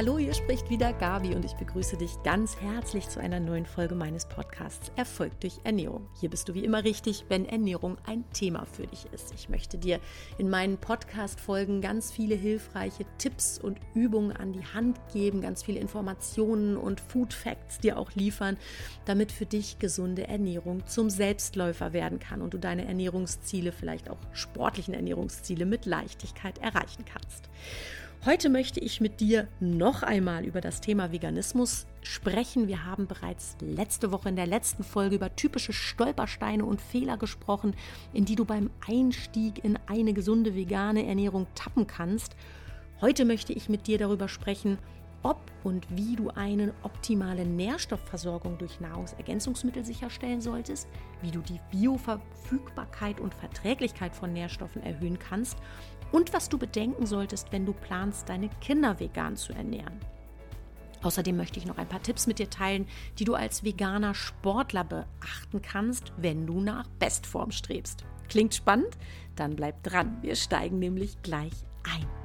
Hallo, hier spricht wieder Gabi und ich begrüße dich ganz herzlich zu einer neuen Folge meines Podcasts Erfolg durch Ernährung. Hier bist du wie immer richtig, wenn Ernährung ein Thema für dich ist. Ich möchte dir in meinen Podcast-Folgen ganz viele hilfreiche Tipps und Übungen an die Hand geben, ganz viele Informationen und Food Facts dir auch liefern, damit für dich gesunde Ernährung zum Selbstläufer werden kann und du deine Ernährungsziele, vielleicht auch sportlichen Ernährungsziele mit Leichtigkeit erreichen kannst. Heute möchte ich mit dir noch einmal über das Thema Veganismus sprechen. Wir haben bereits letzte Woche in der letzten Folge über typische Stolpersteine und Fehler gesprochen, in die du beim Einstieg in eine gesunde vegane Ernährung tappen kannst. Heute möchte ich mit dir darüber sprechen, ob und wie du eine optimale Nährstoffversorgung durch Nahrungsergänzungsmittel sicherstellen solltest, wie du die Bioverfügbarkeit und Verträglichkeit von Nährstoffen erhöhen kannst und was du bedenken solltest, wenn du planst, deine Kinder vegan zu ernähren. Außerdem möchte ich noch ein paar Tipps mit dir teilen, die du als veganer Sportler beachten kannst, wenn du nach Bestform strebst. Klingt spannend? Dann bleib dran. Wir steigen nämlich gleich ein.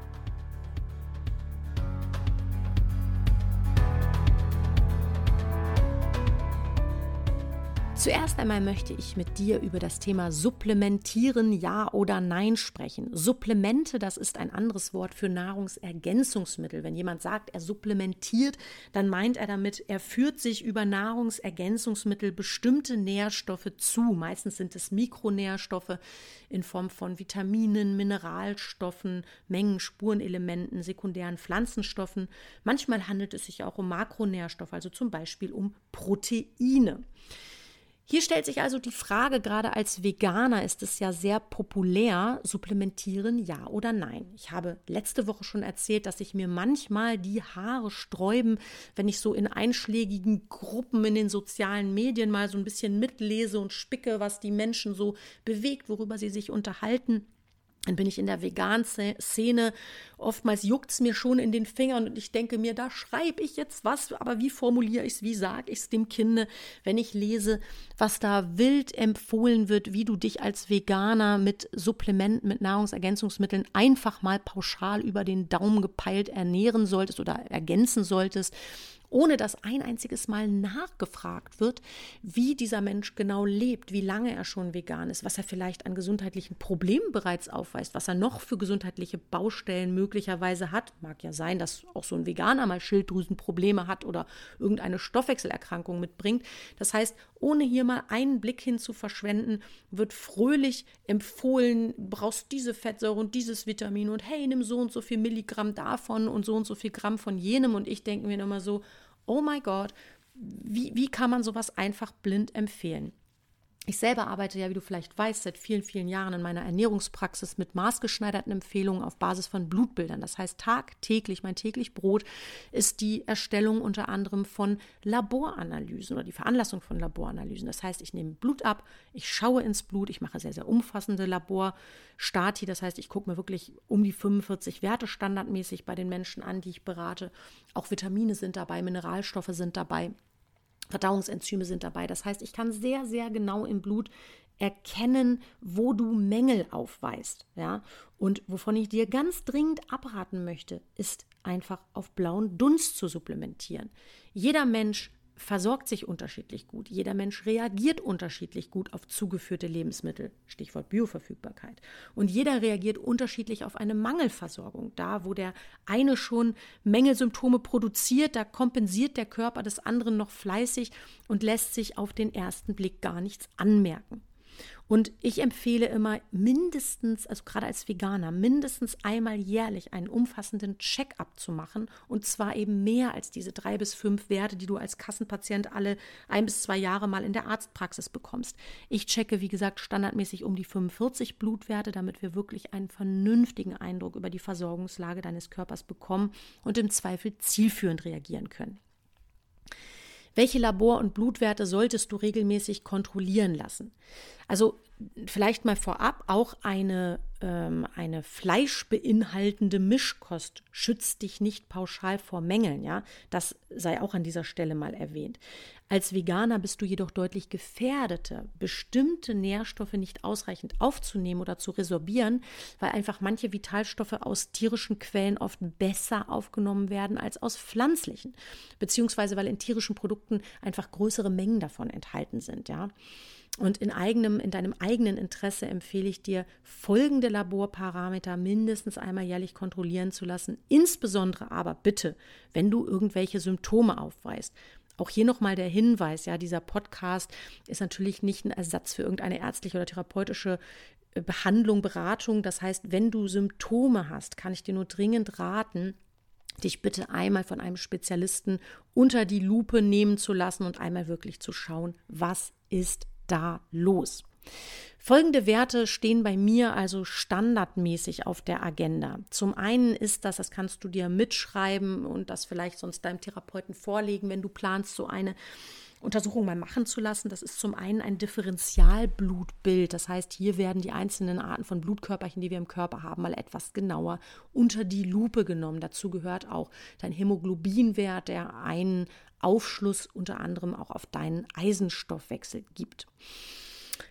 Zuerst einmal möchte ich mit dir über das Thema Supplementieren, ja oder nein sprechen. Supplemente, das ist ein anderes Wort für Nahrungsergänzungsmittel. Wenn jemand sagt, er supplementiert, dann meint er damit, er führt sich über Nahrungsergänzungsmittel bestimmte Nährstoffe zu. Meistens sind es Mikronährstoffe in Form von Vitaminen, Mineralstoffen, Mengen, Spurenelementen, sekundären Pflanzenstoffen. Manchmal handelt es sich auch um Makronährstoffe, also zum Beispiel um Proteine. Hier stellt sich also die Frage, gerade als Veganer ist es ja sehr populär, supplementieren ja oder nein. Ich habe letzte Woche schon erzählt, dass sich mir manchmal die Haare sträuben, wenn ich so in einschlägigen Gruppen in den sozialen Medien mal so ein bisschen mitlese und spicke, was die Menschen so bewegt, worüber sie sich unterhalten. Dann bin ich in der Vegan-Szene. Oftmals juckt es mir schon in den Fingern und ich denke mir, da schreibe ich jetzt was, aber wie formuliere ich es, wie sage ich es dem Kinde, wenn ich lese, was da wild empfohlen wird, wie du dich als Veganer mit Supplementen, mit Nahrungsergänzungsmitteln einfach mal pauschal über den Daumen gepeilt ernähren solltest oder ergänzen solltest ohne dass ein einziges Mal nachgefragt wird, wie dieser Mensch genau lebt, wie lange er schon vegan ist, was er vielleicht an gesundheitlichen Problemen bereits aufweist, was er noch für gesundheitliche Baustellen möglicherweise hat. Mag ja sein, dass auch so ein Veganer mal Schilddrüsenprobleme hat oder irgendeine Stoffwechselerkrankung mitbringt. Das heißt, ohne hier mal einen Blick hin zu verschwenden, wird fröhlich empfohlen, brauchst diese Fettsäure und dieses Vitamin und hey, nimm so und so viel Milligramm davon und so und so viel Gramm von jenem. Und ich denke mir immer so, oh mein Gott, wie, wie kann man sowas einfach blind empfehlen? Ich selber arbeite ja, wie du vielleicht weißt, seit vielen, vielen Jahren in meiner Ernährungspraxis mit maßgeschneiderten Empfehlungen auf Basis von Blutbildern. Das heißt, tagtäglich, mein täglich Brot ist die Erstellung unter anderem von Laboranalysen oder die Veranlassung von Laboranalysen. Das heißt, ich nehme Blut ab, ich schaue ins Blut, ich mache sehr, sehr umfassende Laborstati. Das heißt, ich gucke mir wirklich um die 45 Werte standardmäßig bei den Menschen an, die ich berate. Auch Vitamine sind dabei, Mineralstoffe sind dabei. Verdauungsenzyme sind dabei. Das heißt, ich kann sehr, sehr genau im Blut erkennen, wo du Mängel aufweist. Ja? Und wovon ich dir ganz dringend abraten möchte, ist einfach auf blauen Dunst zu supplementieren. Jeder Mensch versorgt sich unterschiedlich gut. Jeder Mensch reagiert unterschiedlich gut auf zugeführte Lebensmittel, Stichwort Bioverfügbarkeit. Und jeder reagiert unterschiedlich auf eine Mangelversorgung. Da, wo der eine schon Mängelsymptome produziert, da kompensiert der Körper des anderen noch fleißig und lässt sich auf den ersten Blick gar nichts anmerken. Und ich empfehle immer mindestens, also gerade als Veganer, mindestens einmal jährlich einen umfassenden Check-up zu machen. Und zwar eben mehr als diese drei bis fünf Werte, die du als Kassenpatient alle ein bis zwei Jahre mal in der Arztpraxis bekommst. Ich checke, wie gesagt, standardmäßig um die 45 Blutwerte, damit wir wirklich einen vernünftigen Eindruck über die Versorgungslage deines Körpers bekommen und im Zweifel zielführend reagieren können. Welche Labor- und Blutwerte solltest du regelmäßig kontrollieren lassen? Also vielleicht mal vorab, auch eine, ähm, eine fleischbeinhaltende Mischkost schützt dich nicht pauschal vor Mängeln, ja. Das sei auch an dieser Stelle mal erwähnt. Als Veganer bist du jedoch deutlich gefährdeter, bestimmte Nährstoffe nicht ausreichend aufzunehmen oder zu resorbieren, weil einfach manche Vitalstoffe aus tierischen Quellen oft besser aufgenommen werden als aus pflanzlichen, beziehungsweise weil in tierischen Produkten einfach größere Mengen davon enthalten sind, ja. Und in, eigenem, in deinem eigenen Interesse empfehle ich dir, folgende Laborparameter mindestens einmal jährlich kontrollieren zu lassen. Insbesondere aber bitte, wenn du irgendwelche Symptome aufweist. Auch hier nochmal der Hinweis, ja, dieser Podcast ist natürlich nicht ein Ersatz für irgendeine ärztliche oder therapeutische äh, Behandlung, Beratung. Das heißt, wenn du Symptome hast, kann ich dir nur dringend raten, dich bitte einmal von einem Spezialisten unter die Lupe nehmen zu lassen und einmal wirklich zu schauen, was ist da los. Folgende Werte stehen bei mir also standardmäßig auf der Agenda. Zum einen ist das, das kannst du dir mitschreiben und das vielleicht sonst deinem Therapeuten vorlegen, wenn du planst, so eine Untersuchung mal machen zu lassen. Das ist zum einen ein Differentialblutbild. Das heißt, hier werden die einzelnen Arten von Blutkörperchen, die wir im Körper haben, mal etwas genauer unter die Lupe genommen. Dazu gehört auch dein Hämoglobinwert, der einen Aufschluss unter anderem auch auf deinen Eisenstoffwechsel gibt.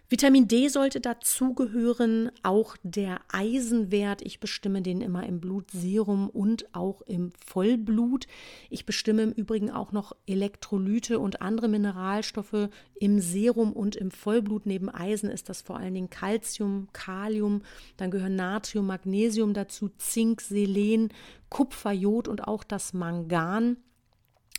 Vitamin D sollte dazugehören, auch der Eisenwert. Ich bestimme den immer im Blutserum und auch im Vollblut. Ich bestimme im Übrigen auch noch Elektrolyte und andere Mineralstoffe im Serum und im Vollblut. Neben Eisen ist das vor allen Dingen Calcium, Kalium, dann gehören Natrium, Magnesium dazu, Zink, Selen, Kupfer, Jod und auch das Mangan.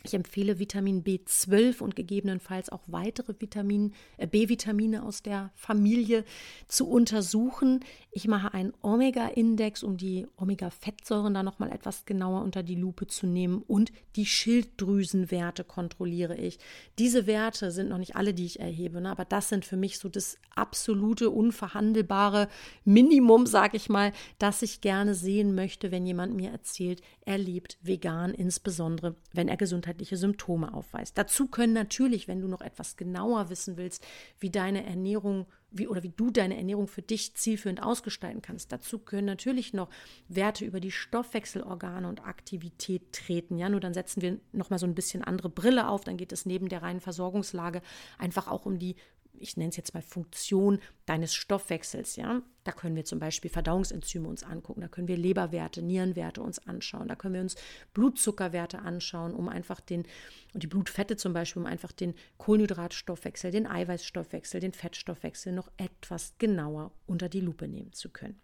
Ich empfehle Vitamin B12 und gegebenenfalls auch weitere Vitamin, äh, B-Vitamine aus der Familie zu untersuchen. Ich mache einen Omega-Index, um die Omega-Fettsäuren da nochmal etwas genauer unter die Lupe zu nehmen und die Schilddrüsenwerte kontrolliere ich. Diese Werte sind noch nicht alle, die ich erhebe, ne? aber das sind für mich so das absolute, unverhandelbare Minimum, sage ich mal, das ich gerne sehen möchte, wenn jemand mir erzählt, er lebt vegan, insbesondere wenn er gesundheitlich gesundheitliche Symptome aufweist. Dazu können natürlich, wenn du noch etwas genauer wissen willst, wie deine Ernährung wie oder wie du deine Ernährung für dich zielführend ausgestalten kannst. Dazu können natürlich noch Werte über die Stoffwechselorgane und Aktivität treten. Ja, nur dann setzen wir noch mal so ein bisschen andere Brille auf. Dann geht es neben der reinen Versorgungslage einfach auch um die ich nenne es jetzt mal Funktion deines Stoffwechsels, ja. Da können wir zum Beispiel Verdauungsenzyme uns angucken, da können wir Leberwerte, Nierenwerte uns anschauen, da können wir uns Blutzuckerwerte anschauen, um einfach den, und die Blutfette zum Beispiel, um einfach den Kohlenhydratstoffwechsel, den Eiweißstoffwechsel, den Fettstoffwechsel noch etwas genauer unter die Lupe nehmen zu können.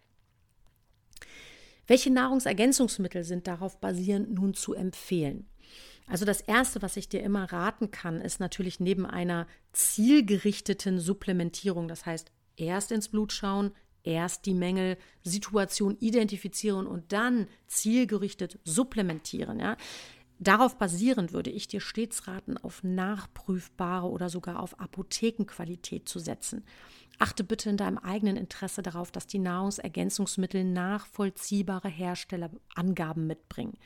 Welche Nahrungsergänzungsmittel sind darauf basierend nun zu empfehlen? Also das Erste, was ich dir immer raten kann, ist natürlich neben einer zielgerichteten Supplementierung, das heißt erst ins Blut schauen, erst die Mängel, Situation identifizieren und dann zielgerichtet supplementieren. Ja? Darauf basierend würde ich dir stets raten, auf nachprüfbare oder sogar auf Apothekenqualität zu setzen. Achte bitte in deinem eigenen Interesse darauf, dass die Nahrungsergänzungsmittel nachvollziehbare Herstellerangaben mitbringen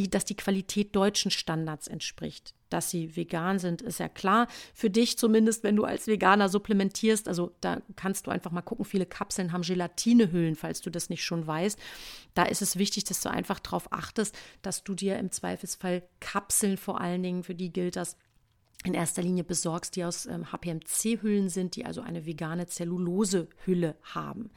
die, dass die Qualität deutschen Standards entspricht. Dass sie vegan sind, ist ja klar. Für dich zumindest, wenn du als Veganer supplementierst. Also da kannst du einfach mal gucken. Viele Kapseln haben Gelatinehüllen, falls du das nicht schon weißt. Da ist es wichtig, dass du einfach darauf achtest, dass du dir im Zweifelsfall Kapseln vor allen Dingen, für die gilt das, in erster Linie besorgst, die aus ähm, HPMC-Hüllen sind, die also eine vegane Zellulose-Hülle haben.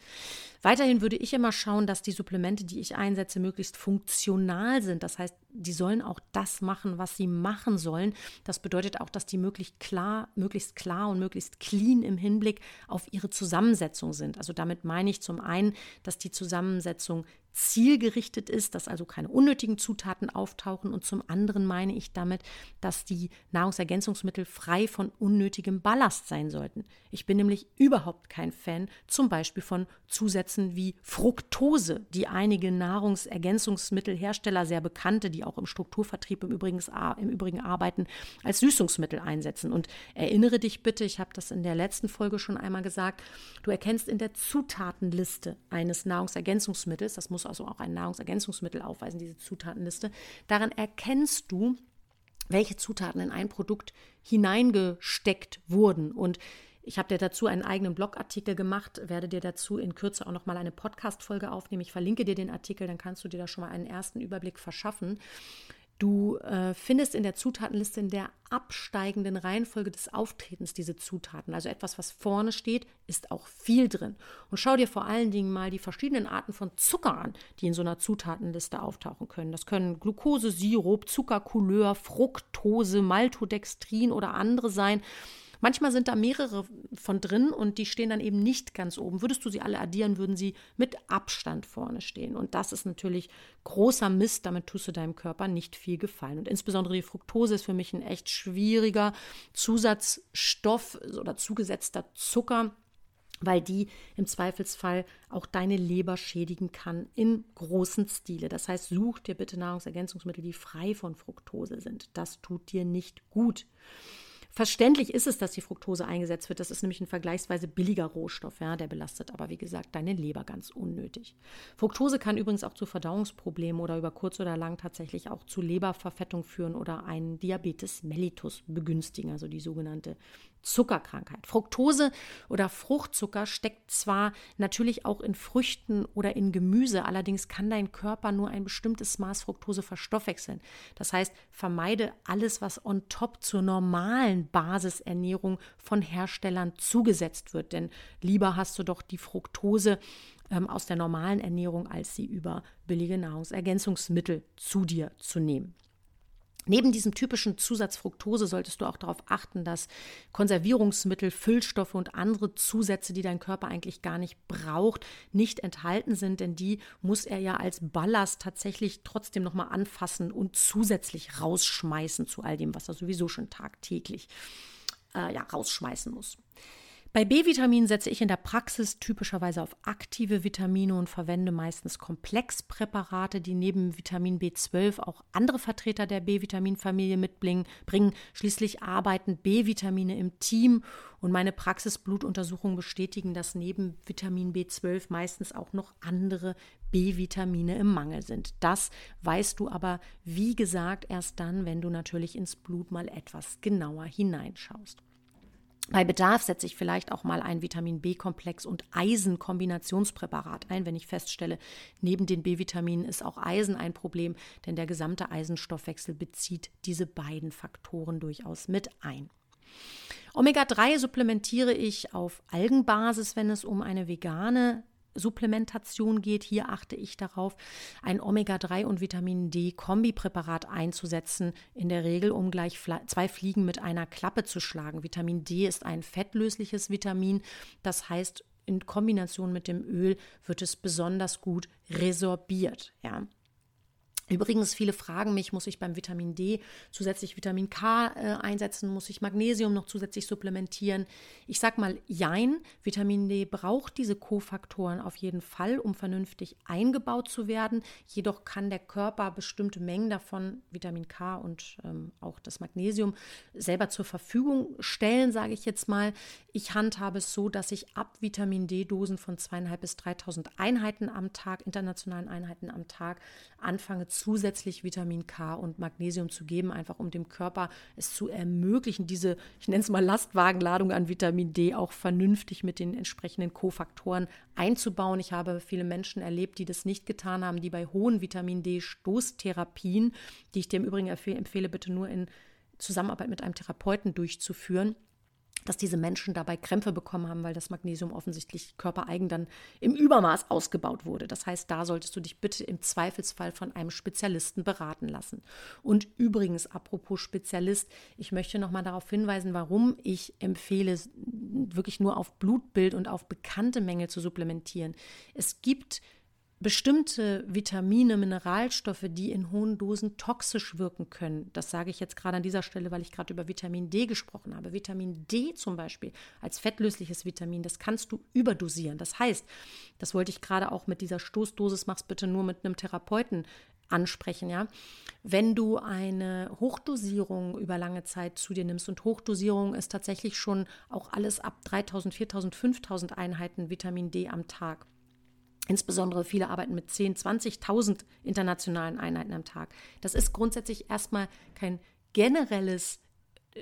Weiterhin würde ich immer schauen, dass die Supplemente, die ich einsetze, möglichst funktional sind. Das heißt, die sollen auch das machen, was sie machen sollen. Das bedeutet auch, dass die möglichst klar, möglichst klar und möglichst clean im Hinblick auf ihre Zusammensetzung sind. Also damit meine ich zum einen, dass die Zusammensetzung zielgerichtet ist, dass also keine unnötigen Zutaten auftauchen und zum anderen meine ich damit, dass die Nahrungsergänzungsmittel frei von unnötigem Ballast sein sollten. Ich bin nämlich überhaupt kein Fan zum Beispiel von Zusätzen wie Fructose, die einige Nahrungsergänzungsmittelhersteller, sehr bekannte, die auch im Strukturvertrieb im Übrigen, im Übrigen arbeiten, als Süßungsmittel einsetzen. Und erinnere dich bitte, ich habe das in der letzten Folge schon einmal gesagt, du erkennst in der Zutatenliste eines Nahrungsergänzungsmittels, das muss muss also auch ein Nahrungsergänzungsmittel aufweisen, diese Zutatenliste. Daran erkennst du, welche Zutaten in ein Produkt hineingesteckt wurden. Und Ich habe dir dazu einen eigenen Blogartikel gemacht, werde dir dazu in Kürze auch noch mal eine Podcast-Folge aufnehmen. Ich verlinke dir den Artikel, dann kannst du dir da schon mal einen ersten Überblick verschaffen. Du äh, findest in der Zutatenliste in der absteigenden Reihenfolge des Auftretens diese Zutaten. Also etwas, was vorne steht, ist auch viel drin. Und schau dir vor allen Dingen mal die verschiedenen Arten von Zucker an, die in so einer Zutatenliste auftauchen können. Das können Glucose, Sirup, Zuckercouleur, Fructose, Maltodextrin oder andere sein. Manchmal sind da mehrere von drin und die stehen dann eben nicht ganz oben. Würdest du sie alle addieren, würden sie mit Abstand vorne stehen. Und das ist natürlich großer Mist. Damit tust du deinem Körper nicht viel gefallen. Und insbesondere die Fructose ist für mich ein echt schwieriger Zusatzstoff oder zugesetzter Zucker weil die im Zweifelsfall auch deine Leber schädigen kann in großen Stile. Das heißt, such dir bitte Nahrungsergänzungsmittel, die frei von Fructose sind. Das tut dir nicht gut. Verständlich ist es, dass die Fructose eingesetzt wird. Das ist nämlich ein vergleichsweise billiger Rohstoff, ja, der belastet aber, wie gesagt, deine Leber ganz unnötig. Fructose kann übrigens auch zu Verdauungsproblemen oder über kurz oder lang tatsächlich auch zu Leberverfettung führen oder einen Diabetes mellitus begünstigen, also die sogenannte Zuckerkrankheit. Fructose oder Fruchtzucker steckt zwar natürlich auch in Früchten oder in Gemüse, allerdings kann dein Körper nur ein bestimmtes Maß Fructose verstoffwechseln. Das heißt, vermeide alles, was on top zur normalen Basisernährung von Herstellern zugesetzt wird, denn lieber hast du doch die Fructose ähm, aus der normalen Ernährung, als sie über billige Nahrungsergänzungsmittel zu dir zu nehmen. Neben diesem typischen Zusatz Fructose solltest du auch darauf achten, dass Konservierungsmittel, Füllstoffe und andere Zusätze, die dein Körper eigentlich gar nicht braucht, nicht enthalten sind, denn die muss er ja als Ballast tatsächlich trotzdem nochmal anfassen und zusätzlich rausschmeißen zu all dem, was er sowieso schon tagtäglich äh, ja, rausschmeißen muss. Bei B-Vitaminen setze ich in der Praxis typischerweise auf aktive Vitamine und verwende meistens Komplexpräparate, die neben Vitamin B12 auch andere Vertreter der B-Vitaminfamilie mitbringen. Bringen. Schließlich arbeiten B-Vitamine im Team und meine Praxisblutuntersuchungen bestätigen, dass neben Vitamin B12 meistens auch noch andere B-Vitamine im Mangel sind. Das weißt du aber, wie gesagt, erst dann, wenn du natürlich ins Blut mal etwas genauer hineinschaust. Bei Bedarf setze ich vielleicht auch mal ein Vitamin B-Komplex und Eisen-Kombinationspräparat ein, wenn ich feststelle, neben den B-Vitaminen ist auch Eisen ein Problem, denn der gesamte Eisenstoffwechsel bezieht diese beiden Faktoren durchaus mit ein. Omega-3 supplementiere ich auf Algenbasis, wenn es um eine vegane Supplementation geht. Hier achte ich darauf, ein Omega-3 und Vitamin D-Kombipräparat einzusetzen, in der Regel, um gleich zwei Fliegen mit einer Klappe zu schlagen. Vitamin D ist ein fettlösliches Vitamin, das heißt, in Kombination mit dem Öl wird es besonders gut resorbiert. Ja. Übrigens, viele fragen mich, muss ich beim Vitamin D zusätzlich Vitamin K äh, einsetzen, muss ich Magnesium noch zusätzlich supplementieren? Ich sag mal, jein, Vitamin D braucht diese Kofaktoren auf jeden Fall, um vernünftig eingebaut zu werden. Jedoch kann der Körper bestimmte Mengen davon, Vitamin K und ähm, auch das Magnesium, selber zur Verfügung stellen, sage ich jetzt mal. Ich handhabe es so, dass ich ab Vitamin D-Dosen von zweieinhalb bis 3000 Einheiten am Tag, internationalen Einheiten am Tag, anfange zusätzlich Vitamin K und Magnesium zu geben, einfach um dem Körper es zu ermöglichen, diese, ich nenne es mal Lastwagenladung an Vitamin D auch vernünftig mit den entsprechenden Kofaktoren einzubauen. Ich habe viele Menschen erlebt, die das nicht getan haben, die bei hohen Vitamin D-Stoßtherapien, die ich dir im Übrigen empfehle, bitte nur in Zusammenarbeit mit einem Therapeuten durchzuführen, dass diese Menschen dabei Krämpfe bekommen haben, weil das Magnesium offensichtlich körpereigen dann im Übermaß ausgebaut wurde. Das heißt, da solltest du dich bitte im Zweifelsfall von einem Spezialisten beraten lassen. Und übrigens, apropos Spezialist, ich möchte nochmal darauf hinweisen, warum ich empfehle, wirklich nur auf Blutbild und auf bekannte Mängel zu supplementieren. Es gibt bestimmte Vitamine, Mineralstoffe, die in hohen Dosen toxisch wirken können. Das sage ich jetzt gerade an dieser Stelle, weil ich gerade über Vitamin D gesprochen habe. Vitamin D zum Beispiel als fettlösliches Vitamin, das kannst du überdosieren. Das heißt, das wollte ich gerade auch mit dieser Stoßdosis, mach's bitte nur mit einem Therapeuten ansprechen, ja. Wenn du eine Hochdosierung über lange Zeit zu dir nimmst und Hochdosierung ist tatsächlich schon auch alles ab 3000, 4000, 5000 Einheiten Vitamin D am Tag Insbesondere viele arbeiten mit 10, 20.000 internationalen Einheiten am Tag. Das ist grundsätzlich erstmal kein generelles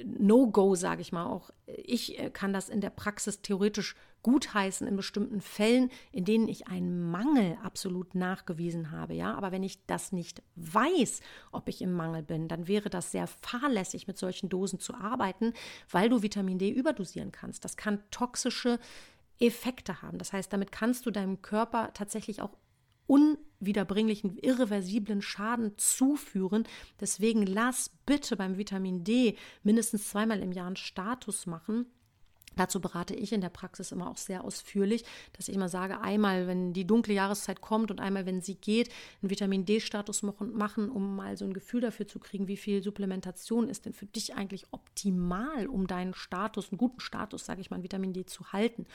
No-Go, sage ich mal. Auch ich äh, kann das in der Praxis theoretisch gutheißen in bestimmten Fällen, in denen ich einen Mangel absolut nachgewiesen habe. Ja, aber wenn ich das nicht weiß, ob ich im Mangel bin, dann wäre das sehr fahrlässig, mit solchen Dosen zu arbeiten, weil du Vitamin D überdosieren kannst. Das kann toxische Effekte haben. Das heißt, damit kannst du deinem Körper tatsächlich auch unwiederbringlichen, irreversiblen Schaden zuführen. Deswegen lass bitte beim Vitamin D mindestens zweimal im Jahr einen Status machen Dazu berate ich in der Praxis immer auch sehr ausführlich, dass ich immer sage, einmal, wenn die dunkle Jahreszeit kommt und einmal, wenn sie geht, einen Vitamin D-Status machen, um mal so ein Gefühl dafür zu kriegen, wie viel Supplementation ist denn für dich eigentlich optimal, um deinen Status, einen guten Status, sage ich mal, Vitamin D zu halten.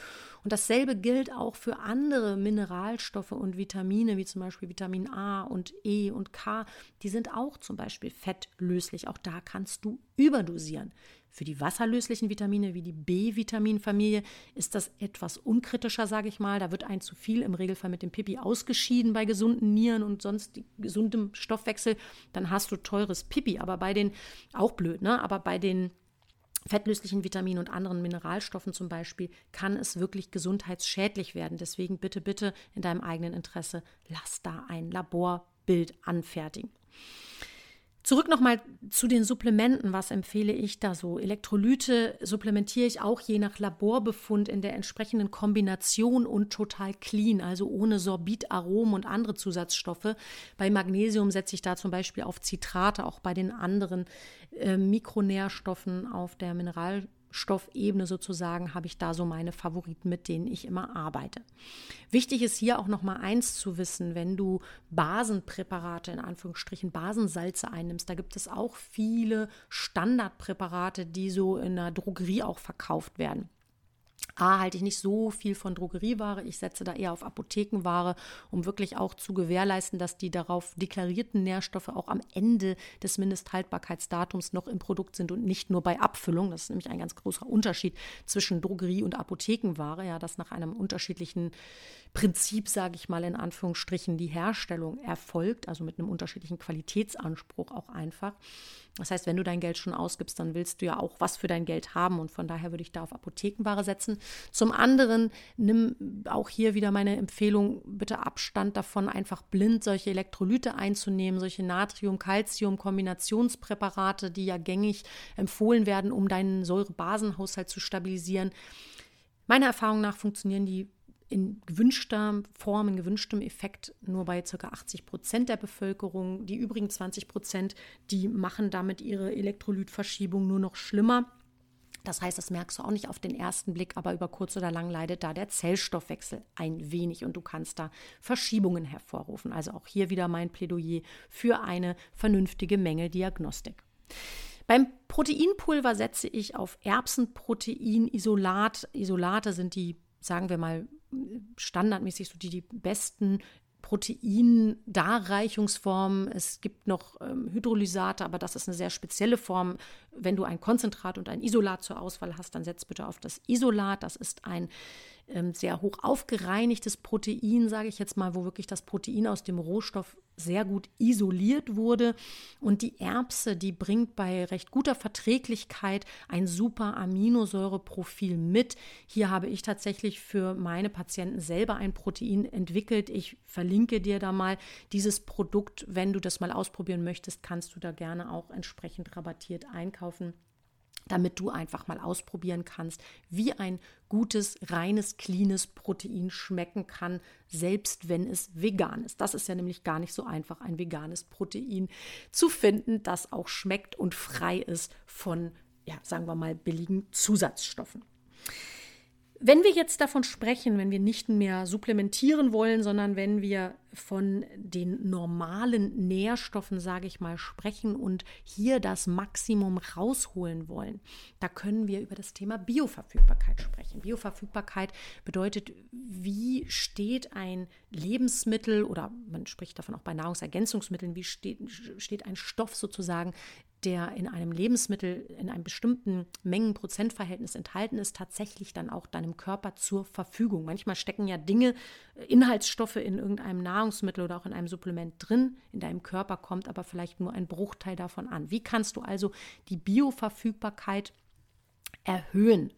Und dasselbe gilt auch für andere Mineralstoffe und Vitamine, wie zum Beispiel Vitamin A und E und K. Die sind auch zum Beispiel fettlöslich. Auch da kannst du überdosieren. Für die wasserlöslichen Vitamine wie die B-Vitaminfamilie ist das etwas unkritischer, sage ich mal. Da wird ein zu viel im Regelfall mit dem Pipi ausgeschieden bei gesunden Nieren und sonst gesundem Stoffwechsel. Dann hast du teures Pipi. Aber bei den, auch blöd, ne? Aber bei den fettlöslichen Vitaminen und anderen Mineralstoffen zum Beispiel, kann es wirklich gesundheitsschädlich werden. Deswegen bitte, bitte in deinem eigenen Interesse, lass da ein Laborbild anfertigen. Zurück nochmal zu den Supplementen. Was empfehle ich da so? Elektrolyte supplementiere ich auch je nach Laborbefund in der entsprechenden Kombination und total clean, also ohne Sorbit, Aromen und andere Zusatzstoffe. Bei Magnesium setze ich da zum Beispiel auf Zitrate, auch bei den anderen äh, Mikronährstoffen auf der Mineral Stoffebene sozusagen habe ich da so meine Favoriten, mit denen ich immer arbeite. Wichtig ist hier auch noch mal eins zu wissen, wenn du Basenpräparate in Anführungsstrichen Basensalze einnimmst, da gibt es auch viele Standardpräparate, die so in der Drogerie auch verkauft werden. A, halte ich nicht so viel von Drogerieware. Ich setze da eher auf Apothekenware, um wirklich auch zu gewährleisten, dass die darauf deklarierten Nährstoffe auch am Ende des Mindesthaltbarkeitsdatums noch im Produkt sind und nicht nur bei Abfüllung. Das ist nämlich ein ganz großer Unterschied zwischen Drogerie und Apothekenware, ja, dass nach einem unterschiedlichen Prinzip, sage ich mal in Anführungsstrichen, die Herstellung erfolgt, also mit einem unterschiedlichen Qualitätsanspruch auch einfach. Das heißt, wenn du dein Geld schon ausgibst, dann willst du ja auch was für dein Geld haben und von daher würde ich da auf Apothekenware setzen. Zum anderen nimm auch hier wieder meine Empfehlung, bitte Abstand davon, einfach blind solche Elektrolyte einzunehmen, solche Natrium-Calcium-Kombinationspräparate, die ja gängig empfohlen werden, um deinen Säurebasenhaushalt zu stabilisieren. Meiner Erfahrung nach funktionieren die in gewünschter Form, in gewünschtem Effekt nur bei ca. 80 Prozent der Bevölkerung. Die übrigen 20 Prozent, die machen damit ihre Elektrolytverschiebung nur noch schlimmer. Das heißt, das merkst du auch nicht auf den ersten Blick, aber über kurz oder lang leidet da der Zellstoffwechsel ein wenig und du kannst da Verschiebungen hervorrufen. Also auch hier wieder mein Plädoyer für eine vernünftige Menge-Diagnostik. Beim Proteinpulver setze ich auf Erbsenproteinisolat. Isolate sind die, sagen wir mal, standardmäßig so die, die besten Proteindarreichungsformen. Es gibt noch ähm, Hydrolysate, aber das ist eine sehr spezielle Form. Wenn du ein Konzentrat und ein Isolat zur Auswahl hast, dann setz bitte auf das Isolat. Das ist ein ähm, sehr hoch aufgereinigtes Protein, sage ich jetzt mal, wo wirklich das Protein aus dem Rohstoff sehr gut isoliert wurde. Und die Erbse, die bringt bei recht guter Verträglichkeit ein super Aminosäureprofil mit. Hier habe ich tatsächlich für meine Patienten selber ein Protein entwickelt. Ich verlinke dir da mal dieses Produkt. Wenn du das mal ausprobieren möchtest, kannst du da gerne auch entsprechend rabattiert einkaufen damit du einfach mal ausprobieren kannst, wie ein gutes, reines, cleanes Protein schmecken kann, selbst wenn es vegan ist. Das ist ja nämlich gar nicht so einfach, ein veganes Protein zu finden, das auch schmeckt und frei ist von, ja, sagen wir mal, billigen Zusatzstoffen. Wenn wir jetzt davon sprechen, wenn wir nicht mehr supplementieren wollen, sondern wenn wir von den normalen Nährstoffen, sage ich mal, sprechen und hier das Maximum rausholen wollen, da können wir über das Thema Bioverfügbarkeit sprechen. Bioverfügbarkeit bedeutet, wie steht ein Lebensmittel oder man spricht davon auch bei Nahrungsergänzungsmitteln, wie steht, steht ein Stoff sozusagen der in einem Lebensmittel in einem bestimmten Mengen-Prozentverhältnis enthalten ist, tatsächlich dann auch deinem Körper zur Verfügung. Manchmal stecken ja Dinge, Inhaltsstoffe in irgendeinem Nahrungsmittel oder auch in einem Supplement drin. In deinem Körper kommt aber vielleicht nur ein Bruchteil davon an. Wie kannst du also die Bioverfügbarkeit erhöhen.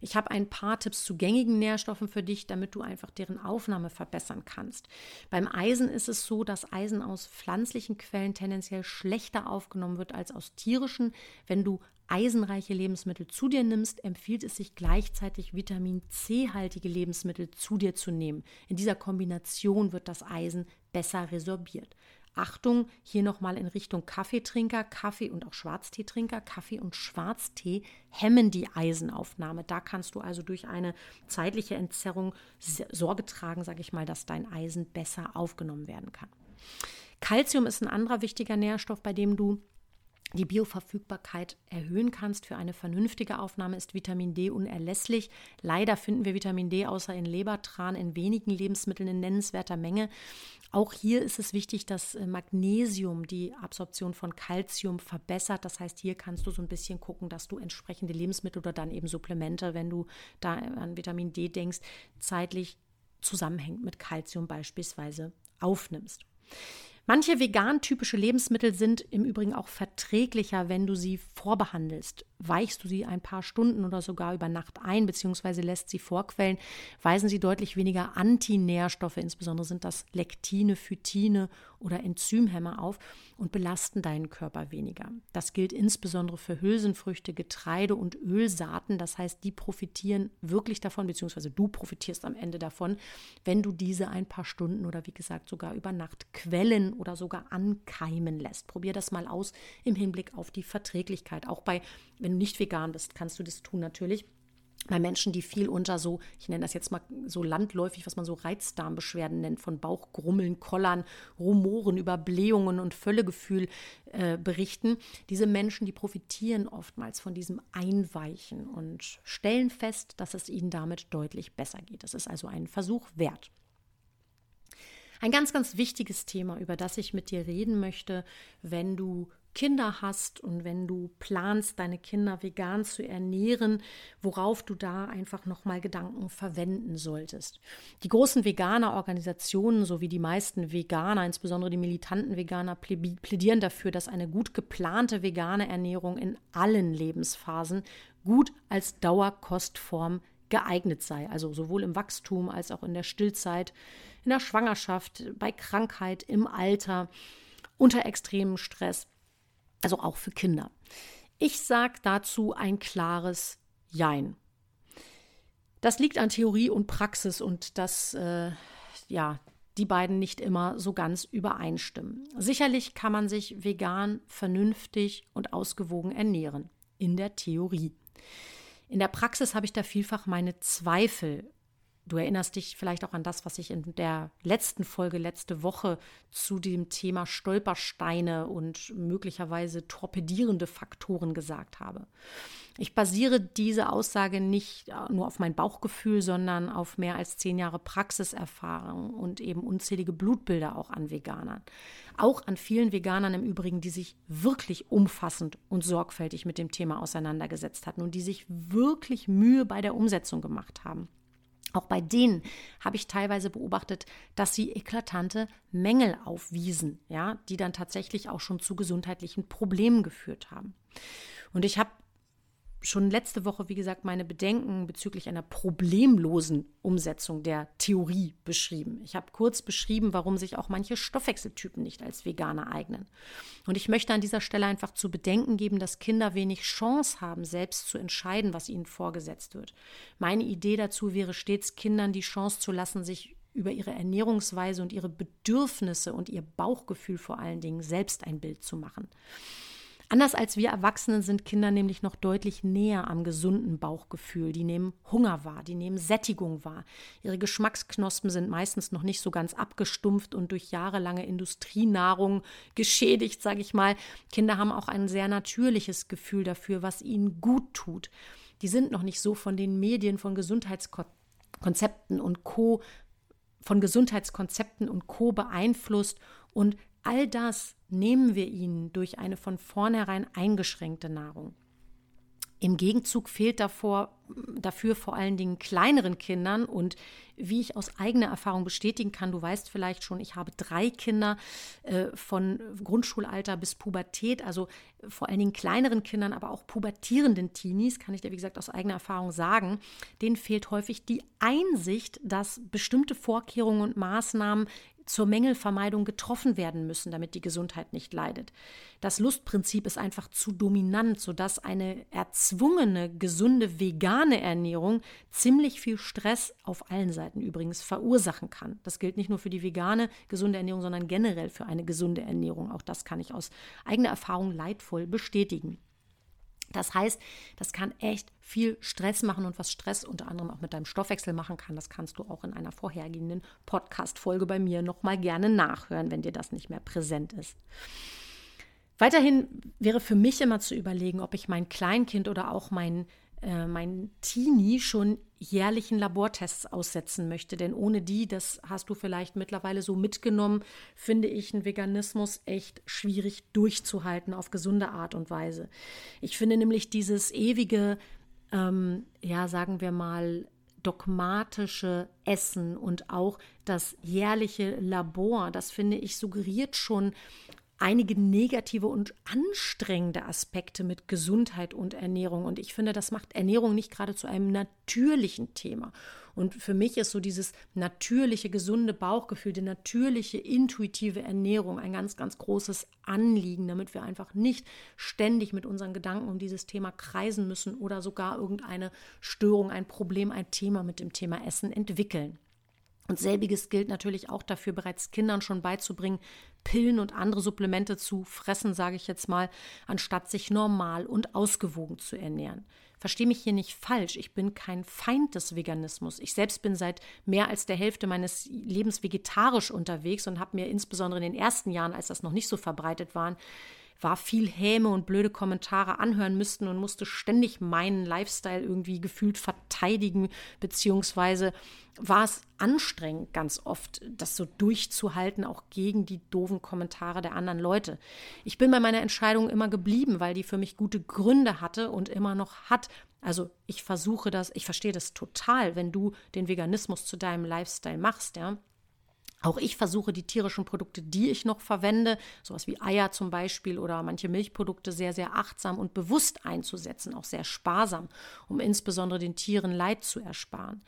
Ich habe ein paar Tipps zu gängigen Nährstoffen für dich, damit du einfach deren Aufnahme verbessern kannst. Beim Eisen ist es so, dass Eisen aus pflanzlichen Quellen tendenziell schlechter aufgenommen wird als aus tierischen. Wenn du eisenreiche Lebensmittel zu dir nimmst, empfiehlt es sich gleichzeitig Vitamin C-haltige Lebensmittel zu dir zu nehmen. In dieser Kombination wird das Eisen besser resorbiert. Achtung, hier nochmal in Richtung Kaffeetrinker, Kaffee und auch Schwarzteetrinker. Kaffee und Schwarztee hemmen die Eisenaufnahme. Da kannst du also durch eine zeitliche Entzerrung Sorge tragen, sage ich mal, dass dein Eisen besser aufgenommen werden kann. Calcium ist ein anderer wichtiger Nährstoff, bei dem du die Bioverfügbarkeit erhöhen kannst für eine vernünftige Aufnahme, ist Vitamin D unerlässlich. Leider finden wir Vitamin D außer in Lebertran in wenigen Lebensmitteln in nennenswerter Menge. Auch hier ist es wichtig, dass äh, Magnesium die Absorption von Kalzium verbessert. Das heißt, hier kannst du so ein bisschen gucken, dass du entsprechende Lebensmittel oder dann eben Supplemente, wenn du da an Vitamin D denkst, zeitlich zusammenhängt mit Kalzium beispielsweise aufnimmst. Manche vegan-typische Lebensmittel sind im Übrigen auch verträglicher, wenn du sie vorbehandelst. Weichst du sie ein paar Stunden oder sogar über Nacht ein, beziehungsweise lässt sie vorquellen, weisen sie deutlich weniger Antinährstoffe, insbesondere sind das Lektine, Phytine oder Enzymhämmer auf und belasten deinen Körper weniger. Das gilt insbesondere für Hülsenfrüchte, Getreide und Ölsaaten. Das heißt, die profitieren wirklich davon, beziehungsweise du profitierst am Ende davon, wenn du diese ein paar Stunden oder wie gesagt sogar über Nacht quellen oder sogar ankeimen lässt. Probier das mal aus im Hinblick auf die Verträglichkeit. Auch bei, wenn du nicht vegan bist, kannst du das tun natürlich bei Menschen, die viel unter so, ich nenne das jetzt mal so landläufig, was man so Reizdarmbeschwerden nennt, von Bauchgrummeln, Kollern, Rumoren, Überblähungen und Völlegefühl äh, berichten. Diese Menschen, die profitieren oftmals von diesem Einweichen und stellen fest, dass es ihnen damit deutlich besser geht. Das ist also ein Versuch wert. Ein ganz, ganz wichtiges Thema, über das ich mit dir reden möchte, wenn du Kinder hast und wenn du planst, deine Kinder vegan zu ernähren, worauf du da einfach nochmal Gedanken verwenden solltest. Die großen Veganer-Organisationen sowie die meisten Veganer, insbesondere die militanten Veganer, plädieren dafür, dass eine gut geplante vegane Ernährung in allen Lebensphasen gut als Dauerkostform geeignet sei, also sowohl im Wachstum als auch in der Stillzeit, in der Schwangerschaft, bei Krankheit, im Alter, unter extremem Stress also auch für Kinder. Ich sage dazu ein klares Jein. Das liegt an Theorie und Praxis und dass äh, ja, die beiden nicht immer so ganz übereinstimmen. Sicherlich kann man sich vegan, vernünftig und ausgewogen ernähren. In der Theorie. In der Praxis habe ich da vielfach meine Zweifel, Du erinnerst dich vielleicht auch an das, was ich in der letzten Folge letzte Woche zu dem Thema Stolpersteine und möglicherweise torpedierende Faktoren gesagt habe. Ich basiere diese Aussage nicht nur auf mein Bauchgefühl, sondern auf mehr als zehn Jahre Praxiserfahrung und eben unzählige Blutbilder auch an Veganern. Auch an vielen Veganern im Übrigen, die sich wirklich umfassend und sorgfältig mit dem Thema auseinandergesetzt hatten und die sich wirklich Mühe bei der Umsetzung gemacht haben. Auch bei denen habe ich teilweise beobachtet, dass sie eklatante Mängel aufwiesen, ja, die dann tatsächlich auch schon zu gesundheitlichen Problemen geführt haben. Und ich habe schon letzte Woche, wie gesagt, meine Bedenken bezüglich einer problemlosen Umsetzung der Theorie beschrieben. Ich habe kurz beschrieben, warum sich auch manche Stoffwechseltypen nicht als Veganer eignen. Und ich möchte an dieser Stelle einfach zu bedenken geben, dass Kinder wenig Chance haben, selbst zu entscheiden, was ihnen vorgesetzt wird. Meine Idee dazu wäre stets, Kindern die Chance zu lassen, sich über ihre Ernährungsweise und ihre Bedürfnisse und ihr Bauchgefühl vor allen Dingen selbst ein Bild zu machen. Anders als wir Erwachsenen sind Kinder nämlich noch deutlich näher am gesunden Bauchgefühl. Die nehmen Hunger wahr, die nehmen Sättigung wahr. Ihre Geschmacksknospen sind meistens noch nicht so ganz abgestumpft und durch jahrelange Industrienahrung geschädigt, sage ich mal. Kinder haben auch ein sehr natürliches Gefühl dafür, was ihnen gut tut. Die sind noch nicht so von den Medien, von Gesundheitskonzepten und Co. von Gesundheitskonzepten und Co. beeinflusst und All das nehmen wir ihnen durch eine von vornherein eingeschränkte Nahrung. Im Gegenzug fehlt davor, dafür vor allen Dingen kleineren Kindern und wie ich aus eigener Erfahrung bestätigen kann, du weißt vielleicht schon, ich habe drei Kinder äh, von Grundschulalter bis Pubertät, also vor allen Dingen kleineren Kindern, aber auch pubertierenden Teenies, kann ich dir wie gesagt aus eigener Erfahrung sagen, denen fehlt häufig die Einsicht, dass bestimmte Vorkehrungen und Maßnahmen zur Mängelvermeidung getroffen werden müssen, damit die Gesundheit nicht leidet. Das Lustprinzip ist einfach zu dominant, sodass eine erzwungene, gesunde vegane Ernährung ziemlich viel Stress auf allen Seiten übrigens verursachen kann. Das gilt nicht nur für die vegane, gesunde Ernährung, sondern generell für eine gesunde Ernährung. Auch das kann ich aus eigener Erfahrung leidvoll bestätigen. Das heißt, das kann echt viel Stress machen und was Stress unter anderem auch mit deinem Stoffwechsel machen kann, das kannst du auch in einer vorhergehenden Podcast-Folge bei mir nochmal gerne nachhören, wenn dir das nicht mehr präsent ist. Weiterhin wäre für mich immer zu überlegen, ob ich mein Kleinkind oder auch mein äh, mein Teenie schon jährlichen Labortests aussetzen möchte. Denn ohne die, das hast du vielleicht mittlerweile so mitgenommen, finde ich einen Veganismus echt schwierig durchzuhalten auf gesunde Art und Weise. Ich finde nämlich dieses ewige, ähm, ja, sagen wir mal, dogmatische Essen und auch das jährliche Labor, das finde ich suggeriert schon einige negative und anstrengende Aspekte mit Gesundheit und Ernährung. Und ich finde, das macht Ernährung nicht gerade zu einem natürlichen Thema. Und für mich ist so dieses natürliche, gesunde Bauchgefühl, die natürliche, intuitive Ernährung ein ganz, ganz großes Anliegen, damit wir einfach nicht ständig mit unseren Gedanken um dieses Thema kreisen müssen oder sogar irgendeine Störung, ein Problem, ein Thema mit dem Thema Essen entwickeln. Und selbiges gilt natürlich auch dafür, bereits Kindern schon beizubringen, Pillen und andere Supplemente zu fressen, sage ich jetzt mal, anstatt sich normal und ausgewogen zu ernähren. Verstehe mich hier nicht falsch, ich bin kein Feind des Veganismus. Ich selbst bin seit mehr als der Hälfte meines Lebens vegetarisch unterwegs und habe mir insbesondere in den ersten Jahren, als das noch nicht so verbreitet war, war viel Häme und blöde Kommentare anhören müssten und musste ständig meinen Lifestyle irgendwie gefühlt verteidigen, beziehungsweise war es anstrengend ganz oft, das so durchzuhalten, auch gegen die doofen Kommentare der anderen Leute. Ich bin bei meiner Entscheidung immer geblieben, weil die für mich gute Gründe hatte und immer noch hat. Also ich versuche das, ich verstehe das total, wenn du den Veganismus zu deinem Lifestyle machst, ja. Auch ich versuche die tierischen Produkte, die ich noch verwende, sowas wie Eier zum Beispiel oder manche Milchprodukte, sehr, sehr achtsam und bewusst einzusetzen, auch sehr sparsam, um insbesondere den Tieren Leid zu ersparen.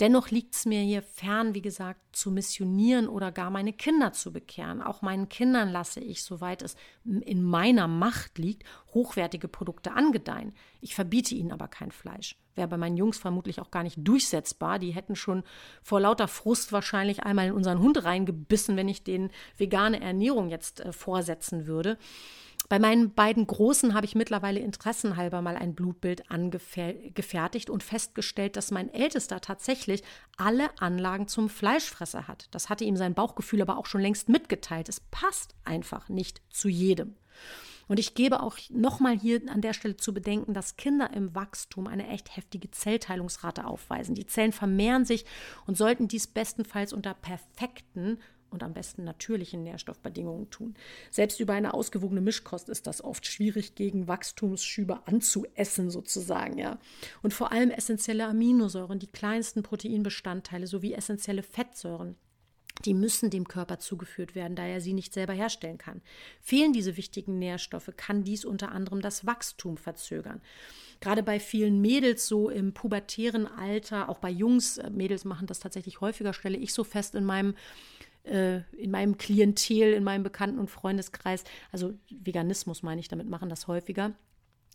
Dennoch liegt es mir hier fern, wie gesagt, zu missionieren oder gar meine Kinder zu bekehren. Auch meinen Kindern lasse ich, soweit es in meiner Macht liegt, hochwertige Produkte angedeihen. Ich verbiete ihnen aber kein Fleisch. Wäre bei meinen Jungs vermutlich auch gar nicht durchsetzbar. Die hätten schon vor lauter Frust wahrscheinlich einmal in unseren Hund reingebissen, wenn ich denen vegane Ernährung jetzt äh, vorsetzen würde. Bei meinen beiden Großen habe ich mittlerweile interessenhalber mal ein Blutbild angefertigt und festgestellt, dass mein Ältester tatsächlich alle Anlagen zum Fleischfresser hat. Das hatte ihm sein Bauchgefühl aber auch schon längst mitgeteilt. Es passt einfach nicht zu jedem. Und ich gebe auch nochmal hier an der Stelle zu bedenken, dass Kinder im Wachstum eine echt heftige Zellteilungsrate aufweisen. Die Zellen vermehren sich und sollten dies bestenfalls unter perfekten und am besten natürlichen Nährstoffbedingungen tun. Selbst über eine ausgewogene Mischkost ist das oft schwierig gegen Wachstumsschübe anzuessen sozusagen, ja. Und vor allem essentielle Aminosäuren, die kleinsten Proteinbestandteile sowie essentielle Fettsäuren die müssen dem Körper zugeführt werden, da er sie nicht selber herstellen kann. Fehlen diese wichtigen Nährstoffe, kann dies unter anderem das Wachstum verzögern. Gerade bei vielen Mädels so im pubertären Alter, auch bei Jungs, äh, Mädels machen das tatsächlich häufiger, stelle ich so fest in meinem äh, in meinem Klientel, in meinem Bekannten- und Freundeskreis, also Veganismus meine ich, damit machen das häufiger.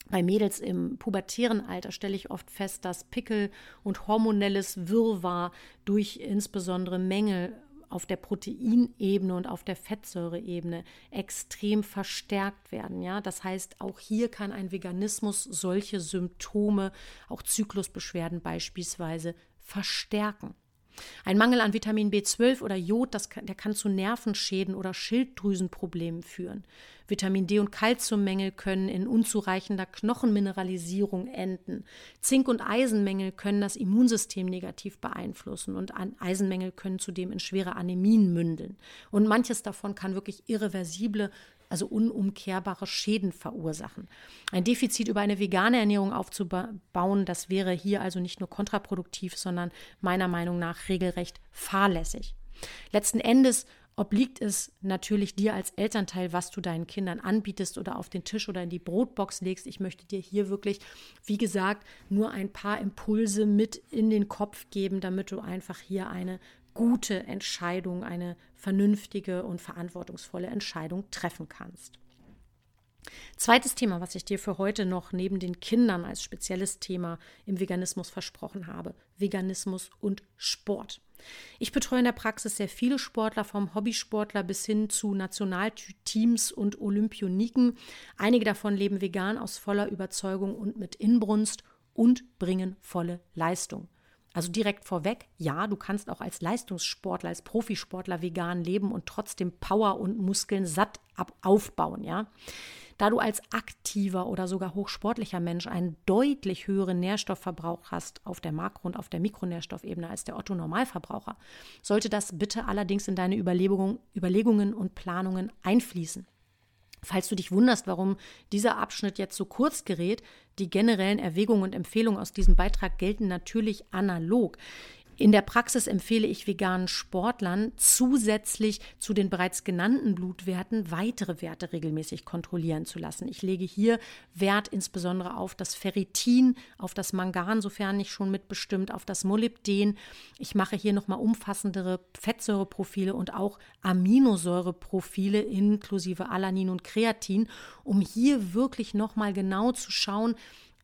Bei Mädels im pubertären Alter stelle ich oft fest, dass Pickel und hormonelles Wirrwarr durch insbesondere Mängel auf der Proteinebene und auf der Fettsäureebene extrem verstärkt werden. Ja, das heißt, auch hier kann ein Veganismus solche Symptome, auch Zyklusbeschwerden beispielsweise, verstärken. Ein Mangel an Vitamin B12 oder Jod, das der kann zu Nervenschäden oder Schilddrüsenproblemen führen. Vitamin D und Kalziummängel können in unzureichender Knochenmineralisierung enden. Zink- und Eisenmängel können das Immunsystem negativ beeinflussen und Eisenmängel können zudem in schwere Anämien mündeln. Und manches davon kann wirklich irreversible also unumkehrbare Schäden verursachen. Ein Defizit über eine vegane Ernährung aufzubauen, das wäre hier also nicht nur kontraproduktiv, sondern meiner Meinung nach regelrecht fahrlässig. Letzten Endes obliegt es natürlich dir als Elternteil, was du deinen Kindern anbietest oder auf den Tisch oder in die Brotbox legst. Ich möchte dir hier wirklich, wie gesagt, nur ein paar Impulse mit in den Kopf geben, damit du einfach hier eine gute Entscheidung, eine vernünftige und verantwortungsvolle Entscheidung treffen kannst. Zweites Thema, was ich dir für heute noch neben den Kindern als spezielles Thema im Veganismus versprochen habe, Veganismus und Sport. Ich betreue in der Praxis sehr viele Sportler, vom Hobbysportler bis hin zu Nationalteams und Olympioniken. Einige davon leben vegan aus voller Überzeugung und mit Inbrunst und bringen volle Leistung. Also direkt vorweg, ja, du kannst auch als Leistungssportler, als Profisportler vegan leben und trotzdem Power und Muskeln satt aufbauen, ja. Da du als aktiver oder sogar hochsportlicher Mensch einen deutlich höheren Nährstoffverbrauch hast auf der Makro- und auf der Mikronährstoffebene als der Otto-Normalverbraucher, sollte das bitte allerdings in deine Überlegungen und Planungen einfließen. Falls du dich wunderst, warum dieser Abschnitt jetzt so kurz gerät, die generellen Erwägungen und Empfehlungen aus diesem Beitrag gelten natürlich analog. In der Praxis empfehle ich veganen Sportlern zusätzlich zu den bereits genannten Blutwerten weitere Werte regelmäßig kontrollieren zu lassen. Ich lege hier Wert insbesondere auf das Ferritin, auf das Mangan, sofern nicht schon mitbestimmt, auf das Molybden. Ich mache hier nochmal umfassendere Fettsäureprofile und auch Aminosäureprofile inklusive Alanin und Kreatin, um hier wirklich nochmal genau zu schauen,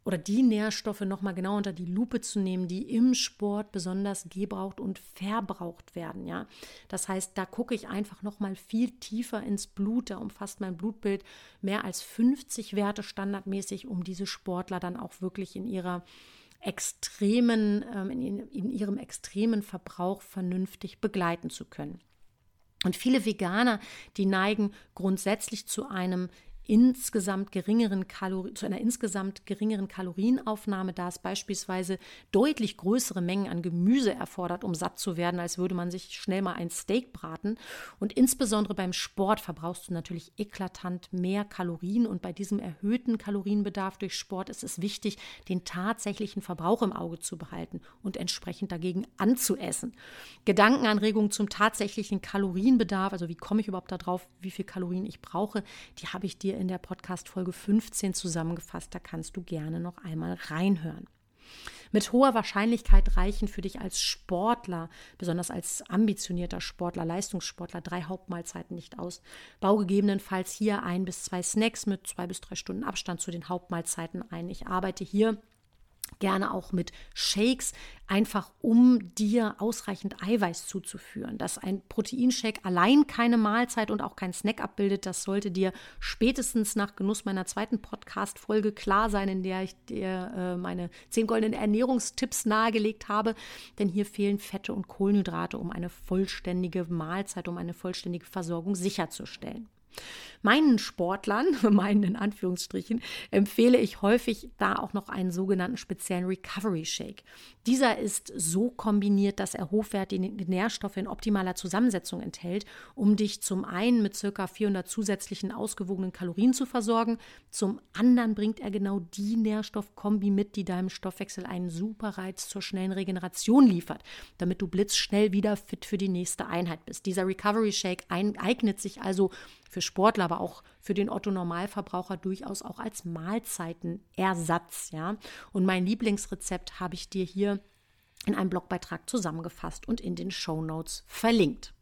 oder die Nährstoffe nochmal genau unter die Lupe zu nehmen, die im Sport besonders gebraucht und verbraucht werden. Ja? Das heißt, da gucke ich einfach nochmal viel tiefer ins Blut. Da umfasst mein Blutbild mehr als 50 Werte standardmäßig, um diese Sportler dann auch wirklich in ihrer extremen, ähm, in, in ihrem extremen Verbrauch vernünftig begleiten zu können. Und viele Veganer, die neigen grundsätzlich zu einem insgesamt geringeren Kalori zu einer insgesamt geringeren Kalorienaufnahme, da es beispielsweise deutlich größere Mengen an Gemüse erfordert, um satt zu werden, als würde man sich schnell mal ein Steak braten. Und insbesondere beim Sport verbrauchst du natürlich eklatant mehr Kalorien und bei diesem erhöhten Kalorienbedarf durch Sport ist es wichtig, den tatsächlichen Verbrauch im Auge zu behalten und entsprechend dagegen anzuessen. Gedankenanregungen zum tatsächlichen Kalorienbedarf, also wie komme ich überhaupt darauf, wie viel Kalorien ich brauche, die habe ich dir in der Podcast-Folge 15 zusammengefasst. Da kannst du gerne noch einmal reinhören. Mit hoher Wahrscheinlichkeit reichen für dich als Sportler, besonders als ambitionierter Sportler, Leistungssportler, drei Hauptmahlzeiten nicht aus. Bau gegebenenfalls hier ein bis zwei Snacks mit zwei bis drei Stunden Abstand zu den Hauptmahlzeiten ein. Ich arbeite hier gerne auch mit Shakes, einfach um dir ausreichend Eiweiß zuzuführen. Dass ein Proteinshake allein keine Mahlzeit und auch kein Snack abbildet, das sollte dir spätestens nach Genuss meiner zweiten Podcast-Folge klar sein, in der ich dir äh, meine zehn goldenen Ernährungstipps nahegelegt habe. Denn hier fehlen Fette und Kohlenhydrate, um eine vollständige Mahlzeit, um eine vollständige Versorgung sicherzustellen. Meinen Sportlern, meinen in Anführungsstrichen, empfehle ich häufig da auch noch einen sogenannten speziellen Recovery Shake. Dieser ist so kombiniert, dass er hochwertige Nährstoffe in optimaler Zusammensetzung enthält, um dich zum einen mit ca. 400 zusätzlichen ausgewogenen Kalorien zu versorgen, zum anderen bringt er genau die Nährstoffkombi mit, die deinem Stoffwechsel einen super Reiz zur schnellen Regeneration liefert, damit du blitzschnell wieder fit für die nächste Einheit bist. Dieser Recovery Shake eignet sich also für Sportler, aber auch für den Otto Normalverbraucher durchaus auch als Mahlzeitenersatz, ja. Und mein Lieblingsrezept habe ich dir hier in einem Blogbeitrag zusammengefasst und in den Show Notes verlinkt.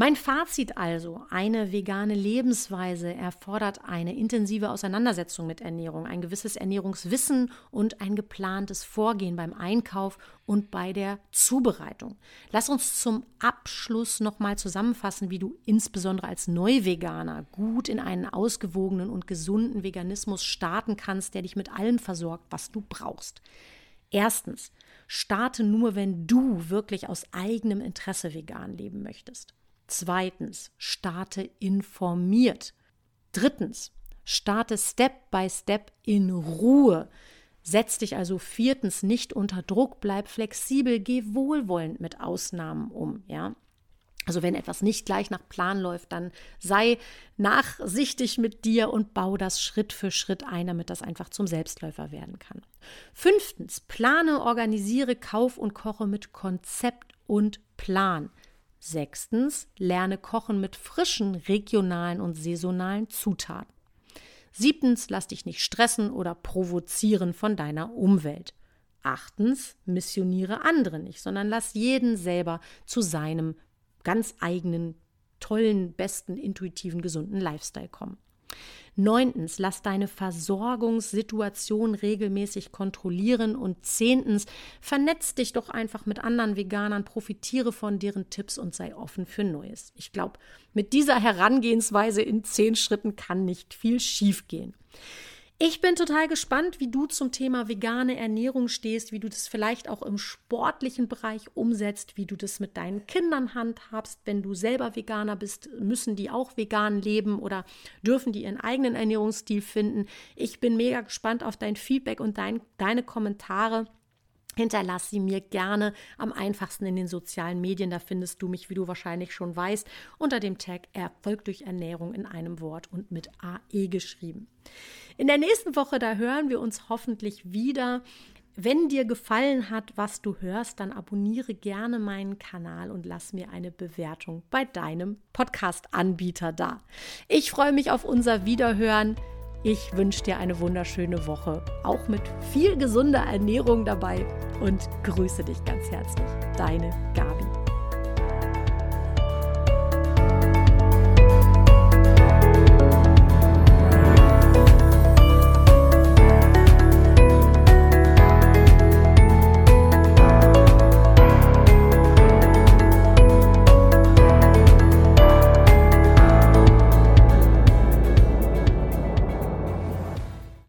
Mein Fazit also, eine vegane Lebensweise erfordert eine intensive Auseinandersetzung mit Ernährung, ein gewisses Ernährungswissen und ein geplantes Vorgehen beim Einkauf und bei der Zubereitung. Lass uns zum Abschluss nochmal zusammenfassen, wie du insbesondere als Neuveganer gut in einen ausgewogenen und gesunden Veganismus starten kannst, der dich mit allem versorgt, was du brauchst. Erstens, Starte nur, wenn du wirklich aus eigenem Interesse vegan leben möchtest. Zweitens, starte informiert. Drittens, starte Step by Step in Ruhe. Setz dich also viertens nicht unter Druck, bleib flexibel, geh wohlwollend mit Ausnahmen um, ja. Also wenn etwas nicht gleich nach Plan läuft, dann sei nachsichtig mit dir und bau das Schritt für Schritt ein, damit das einfach zum Selbstläufer werden kann. Fünftens, plane, organisiere, kauf und koche mit Konzept und Plan. Sechstens, lerne kochen mit frischen, regionalen und saisonalen Zutaten. Siebtens, lass dich nicht stressen oder provozieren von deiner Umwelt. Achtens, missioniere andere nicht, sondern lass jeden selber zu seinem ganz eigenen, tollen, besten, intuitiven, gesunden Lifestyle kommen. Neuntens, lass deine Versorgungssituation regelmäßig kontrollieren. Und zehntens, vernetz dich doch einfach mit anderen Veganern, profitiere von deren Tipps und sei offen für Neues. Ich glaube, mit dieser Herangehensweise in zehn Schritten kann nicht viel schiefgehen. Ich bin total gespannt, wie du zum Thema vegane Ernährung stehst, wie du das vielleicht auch im sportlichen Bereich umsetzt, wie du das mit deinen Kindern handhabst. Wenn du selber Veganer bist, müssen die auch vegan leben oder dürfen die ihren eigenen Ernährungsstil finden. Ich bin mega gespannt auf dein Feedback und dein, deine Kommentare. Hinterlass sie mir gerne am einfachsten in den sozialen Medien. Da findest du mich, wie du wahrscheinlich schon weißt, unter dem Tag Erfolg durch Ernährung in einem Wort und mit AE geschrieben. In der nächsten Woche, da hören wir uns hoffentlich wieder. Wenn dir gefallen hat, was du hörst, dann abonniere gerne meinen Kanal und lass mir eine Bewertung bei deinem Podcast-Anbieter da. Ich freue mich auf unser Wiederhören. Ich wünsche dir eine wunderschöne Woche, auch mit viel gesunder Ernährung dabei und grüße dich ganz herzlich. Deine Gabi.